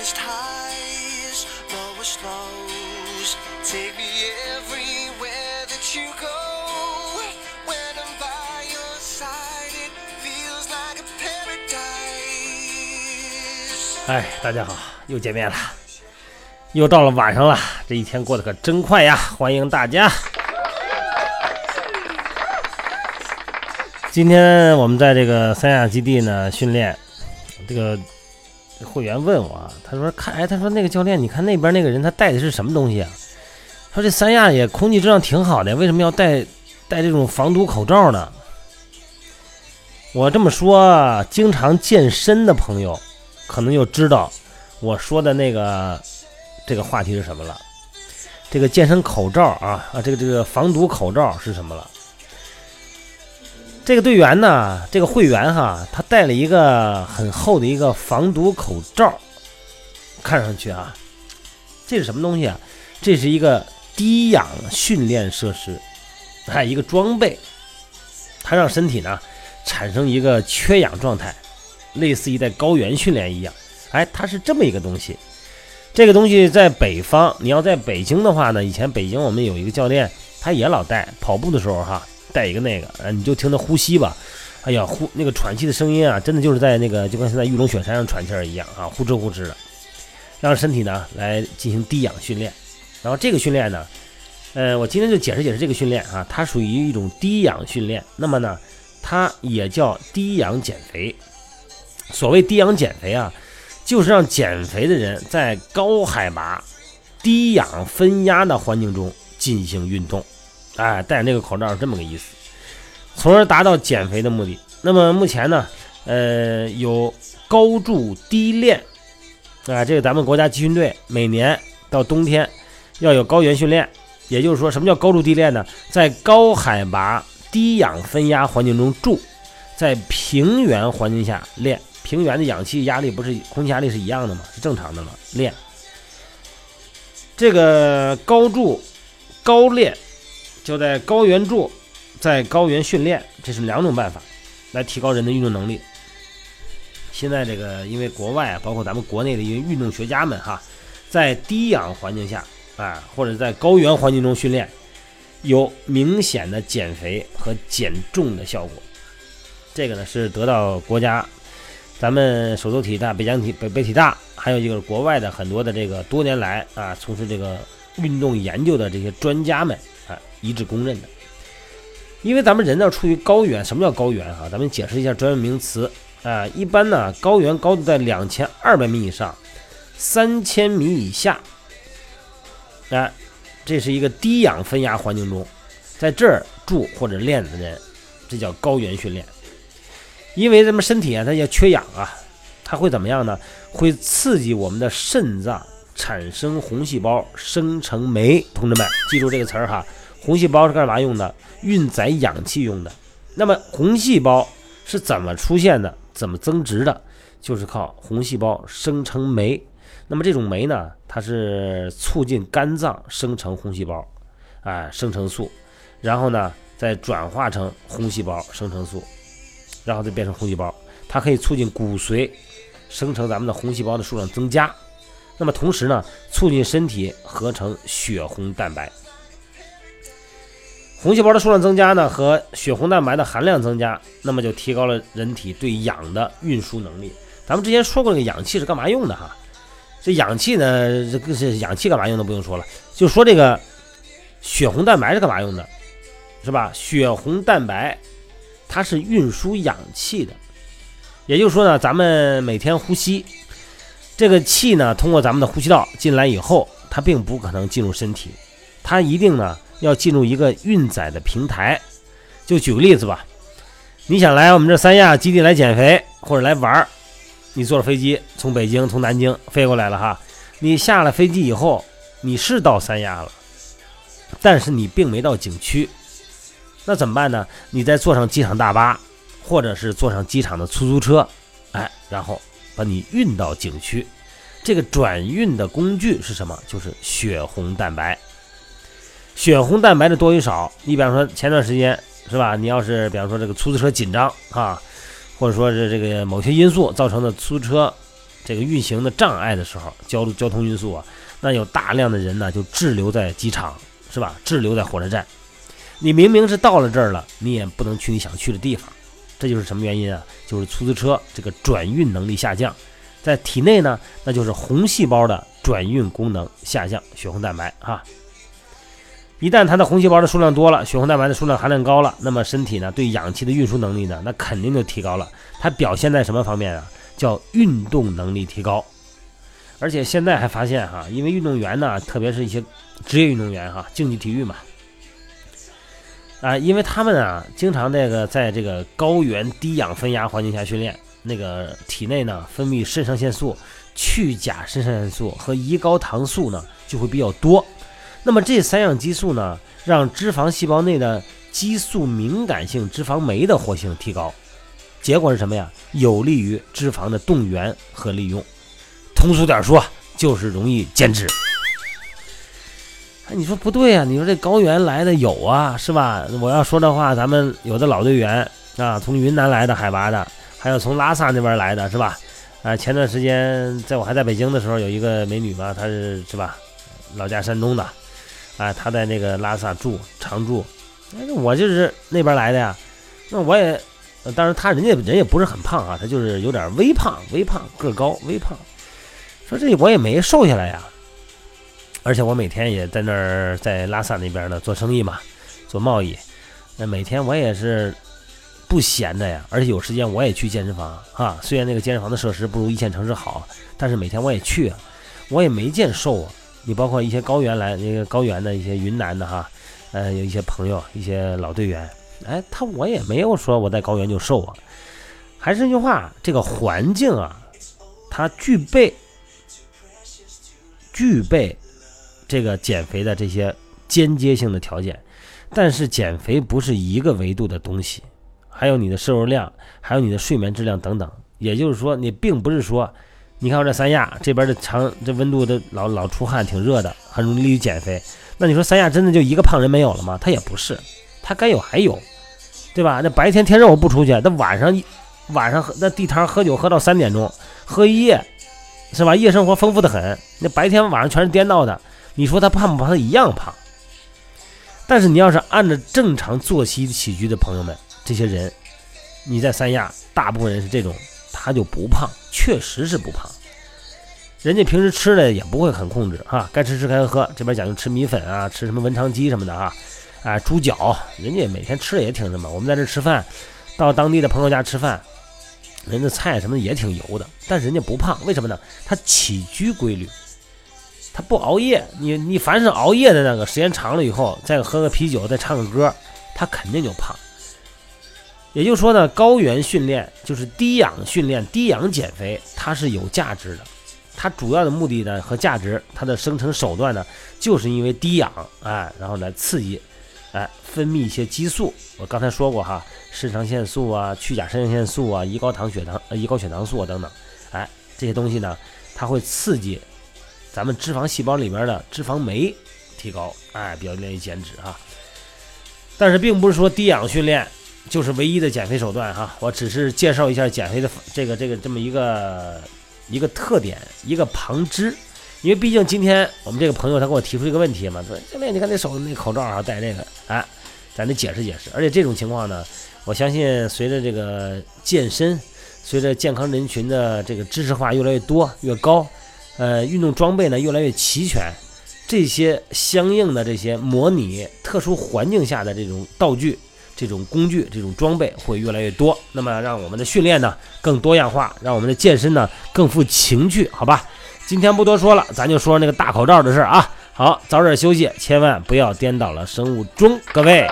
highest highs, lowest lows. Take me everywhere that you go. When I'm by your side, it feels like a paradise. 哎，大家好，又见面了，又到了晚上了，这一天过得可真快呀！欢迎大家。今天我们在这个三亚基地呢训练，这个会员问我啊，他说看，哎，他说那个教练，你看那边那个人他带的是什么东西啊？他说这三亚也空气质量挺好的，为什么要戴戴这种防毒口罩呢？我这么说，经常健身的朋友可能就知道我说的那个这个话题是什么了。这个健身口罩啊啊，这个这个防毒口罩是什么了？这个队员呢，这个会员哈，他戴了一个很厚的一个防毒口罩，看上去啊，这是什么东西啊？这是一个低氧训练设施，还有一个装备，它让身体呢产生一个缺氧状态，类似于在高原训练一样。哎，它是这么一个东西。这个东西在北方，你要在北京的话呢，以前北京我们有一个教练，他也老戴，跑步的时候哈。带一个那个，啊，你就听他呼吸吧，哎呀，呼那个喘气的声音啊，真的就是在那个就跟现在玉龙雪山上喘气儿一样啊，呼哧呼哧的，让身体呢来进行低氧训练。然后这个训练呢，呃，我今天就解释解释这个训练啊，它属于一种低氧训练。那么呢，它也叫低氧减肥。所谓低氧减肥啊，就是让减肥的人在高海拔、低氧分压的环境中进行运动。哎，戴那个口罩是这么个意思，从而达到减肥的目的。那么目前呢，呃，有高筑低练，啊，这个咱们国家集训队每年到冬天要有高原训练。也就是说，什么叫高筑低练呢？在高海拔、低氧分压环境中住，在平原环境下练。平原的氧气压力不是空气压力是一样的吗？是正常的吗？练这个高筑高练。就在高原住，在高原训练，这是两种办法，来提高人的运动能力。现在这个，因为国外啊，包括咱们国内的一些运动学家们哈，在低氧环境下啊，或者在高原环境中训练，有明显的减肥和减重的效果。这个呢，是得到国家、咱们首都体大、北疆体、北北体大，还有一个国外的很多的这个多年来啊，从事这个运动研究的这些专家们。啊一致公认的，因为咱们人呢处于高原，什么叫高原啊？咱们解释一下专业名词啊。一般呢，高原高度在两千二百米以上，三千米以下，啊，这是一个低氧分压环境中，在这儿住或者练的人，这叫高原训练。因为咱们身体啊，它要缺氧啊，它会怎么样呢？会刺激我们的肾脏产生红细胞，生成酶。同志们，记住这个词儿哈。红细胞是干嘛用的？运载氧气用的。那么红细胞是怎么出现的？怎么增殖的？就是靠红细胞生成酶。那么这种酶呢，它是促进肝脏生成红细胞，啊，生成素，然后呢再转化成红细胞生成素，然后再变成红细胞。它可以促进骨髓生成咱们的红细胞的数量增加。那么同时呢，促进身体合成血红蛋白。红细胞的数量增加呢，和血红蛋白的含量增加，那么就提高了人体对氧的运输能力。咱们之前说过，这个氧气是干嘛用的哈？这氧气呢，这个是氧气干嘛用的？不用说了，就说这个血红蛋白是干嘛用的，是吧？血红蛋白它是运输氧气的，也就是说呢，咱们每天呼吸这个气呢，通过咱们的呼吸道进来以后，它并不可能进入身体，它一定呢。要进入一个运载的平台，就举个例子吧，你想来我们这三亚基地来减肥或者来玩儿，你坐了飞机从北京从南京飞过来了哈，你下了飞机以后你是到三亚了，但是你并没到景区，那怎么办呢？你再坐上机场大巴，或者是坐上机场的出租车，哎，然后把你运到景区，这个转运的工具是什么？就是血红蛋白。血红蛋白的多与少，你比方说前段时间是吧？你要是比方说这个出租车紧张啊，或者说是这个某些因素造成的出租车这个运行的障碍的时候，交交通运输啊，那有大量的人呢就滞留在机场，是吧？滞留在火车站。你明明是到了这儿了，你也不能去你想去的地方，这就是什么原因啊？就是出租车这个转运能力下降，在体内呢，那就是红细胞的转运功能下降，血红蛋白哈。一旦它的红细胞的数量多了，血红蛋白的数量含量高了，那么身体呢对氧气的运输能力呢，那肯定就提高了。它表现在什么方面啊？叫运动能力提高。而且现在还发现哈，因为运动员呢，特别是一些职业运动员哈，竞技体育嘛，啊，因为他们啊经常这个在这个高原低氧分压环境下训练，那个体内呢分泌肾上腺素、去甲肾上腺素和胰高糖素呢就会比较多。那么这三样激素呢，让脂肪细胞内的激素敏感性脂肪酶的活性提高，结果是什么呀？有利于脂肪的动员和利用。通俗点说，就是容易减脂。哎，你说不对呀？你说这高原来的有啊，是吧？我要说的话，咱们有的老队员啊，从云南来的海拔的，还有从拉萨那边来的，是吧？啊，前段时间在我还在北京的时候，有一个美女嘛，她是是吧，老家山东的。啊，他在那个拉萨住常住，哎，我就是那边来的呀。那我也，当然他人家人也不是很胖啊，他就是有点微胖，微胖个高，微胖。说这我也没瘦下来呀，而且我每天也在那儿在拉萨那边呢做生意嘛，做贸易。那每天我也是不闲的呀，而且有时间我也去健身房啊。虽然那个健身房的设施不如一线城市好，但是每天我也去，我也没见瘦啊。你包括一些高原来那个高原的一些云南的哈，呃，有一些朋友，一些老队员，哎，他我也没有说我在高原就瘦啊，还是那句话，这个环境啊，它具备具备这个减肥的这些间接性的条件，但是减肥不是一个维度的东西，还有你的摄入量，还有你的睡眠质量等等，也就是说，你并不是说。你看我这三亚这边的长，这温度都老老出汗，挺热的，很容易利于减肥。那你说三亚真的就一个胖人没有了吗？他也不是，他该有还有，对吧？那白天天热我不出去，那晚上一晚上那地摊喝酒喝到三点钟，喝一夜，是吧？夜生活丰富的很。那白天晚上全是颠倒的，你说他胖不胖？他一样胖。但是你要是按照正常作息起居的朋友们，这些人，你在三亚大部分人是这种。他就不胖，确实是不胖。人家平时吃的也不会很控制哈，该吃吃，该喝喝。这边讲究吃米粉啊，吃什么文昌鸡什么的啊，啊，猪脚，人家每天吃的也挺什么。我们在这吃饭，到当地的朋友家吃饭，人家菜什么的也挺油的，但是人家不胖，为什么呢？他起居规律，他不熬夜。你你凡是熬夜的那个，时间长了以后，再喝个啤酒，再唱个歌，他肯定就胖。也就是说呢，高原训练就是低氧训练、低氧减肥，它是有价值的。它主要的目的呢和价值，它的生成手段呢，就是因为低氧，哎，然后来刺激，哎，分泌一些激素。我刚才说过哈，肾上腺素啊、去甲肾上腺素啊、胰高糖血糖、胰高血糖素啊等等，哎，这些东西呢，它会刺激咱们脂肪细胞里面的脂肪酶提高，哎，比较愿意减脂哈。但是并不是说低氧训练。就是唯一的减肥手段哈，我只是介绍一下减肥的这个这个这么一个一个特点一个旁支，因为毕竟今天我们这个朋友他给我提出一个问题嘛，说教练你看那手那口罩啊戴这个，哎，咱得解释解释。而且这种情况呢，我相信随着这个健身，随着健康人群的这个知识化越来越多越高，呃，运动装备呢越来越齐全，这些相应的这些模拟特殊环境下的这种道具。这种工具、这种装备会越来越多，那么让我们的训练呢更多样化，让我们的健身呢更富情趣，好吧？今天不多说了，咱就说那个大口罩的事儿啊。好，早点休息，千万不要颠倒了生物钟，各位。